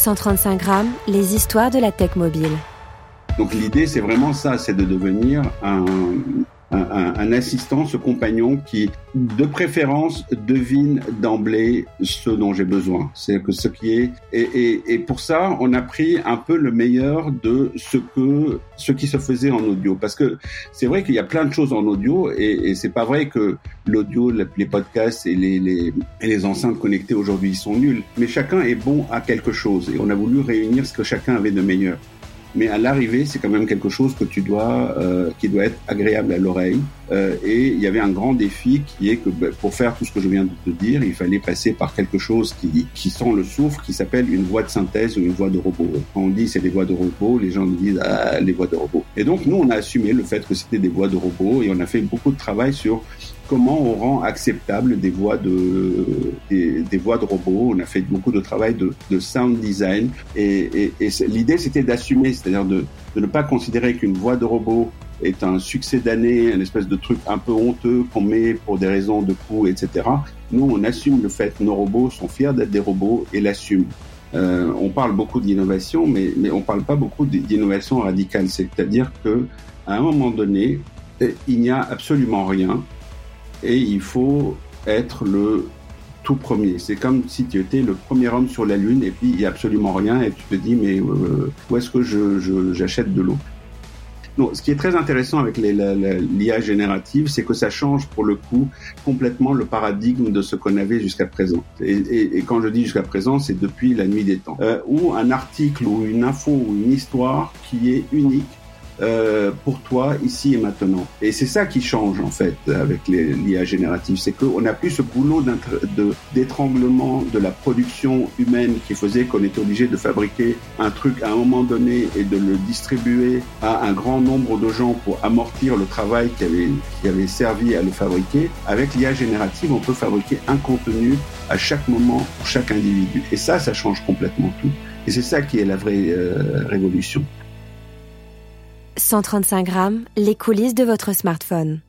135 grammes, les histoires de la tech mobile. Donc l'idée, c'est vraiment ça, c'est de devenir un, un, un, assistant, ce compagnon qui, de préférence, devine d'emblée ce dont j'ai besoin. C'est que ce qui est et, et, et, pour ça, on a pris un peu le meilleur de ce que ce qui se faisait en audio, parce que c'est vrai qu'il y a plein de choses en audio et, et c'est pas vrai que l'audio, les podcasts et les, les, les enceintes connectées aujourd'hui sont nuls, mais chacun est bon à quelque chose et on a voulu réunir ce que chacun avait de meilleur mais à l'arrivée, c'est quand même quelque chose que tu dois, euh, qui doit être agréable à l'oreille. Euh, et il y avait un grand défi qui est que ben, pour faire tout ce que je viens de te dire, il fallait passer par quelque chose qui, qui sent le souffle, qui s'appelle une voix de synthèse ou une voix de robot. Quand on dit c'est des voix de robot, les gens disent ah, les voix de robot. Et donc nous, on a assumé le fait que c'était des voix de robot et on a fait beaucoup de travail sur comment on rend acceptable des voix de des, voix de robots. On a fait beaucoup de travail de, sound design et, et, et l'idée c'était d'assumer, c'est-à-dire de, ne pas considérer qu'une voix de robot est un succès d'année, une espèce de truc un peu honteux qu'on met pour des raisons de coût, etc. Nous, on assume le fait nos robots sont fiers d'être des robots et l'assument. Euh, on parle beaucoup d'innovation, mais, mais on parle pas beaucoup d'innovation radicale. C'est-à-dire que à un moment donné, il n'y a absolument rien et il faut être le tout premier. C'est comme si tu étais le premier homme sur la Lune et puis il n'y a absolument rien et tu te dis mais euh, où est-ce que je, j'achète de l'eau? Non, ce qui est très intéressant avec l'IA générative, c'est que ça change pour le coup complètement le paradigme de ce qu'on avait jusqu'à présent. Et, quand je dis jusqu'à présent, c'est depuis la nuit des temps. Euh, ou un article ou une info ou une histoire qui est unique euh, pour toi ici et maintenant. Et c'est ça qui change en fait avec l'IA générative, c'est qu'on n'a plus ce boulot d'étranglement de, la production humaine qui faisait qu'on était obligé de fabriquer un truc à un moment donné et de le distribuer à un grand nombre de gens pour amortir le travail qui avait, qui avait servi à le fabriquer. Avec l'IA générative, on peut fabriquer un contenu à chaque moment pour chaque individu. Et ça, ça change complètement tout. Et c'est ça qui est la vraie euh, révolution. 135 grammes, les coulisses de votre smartphone.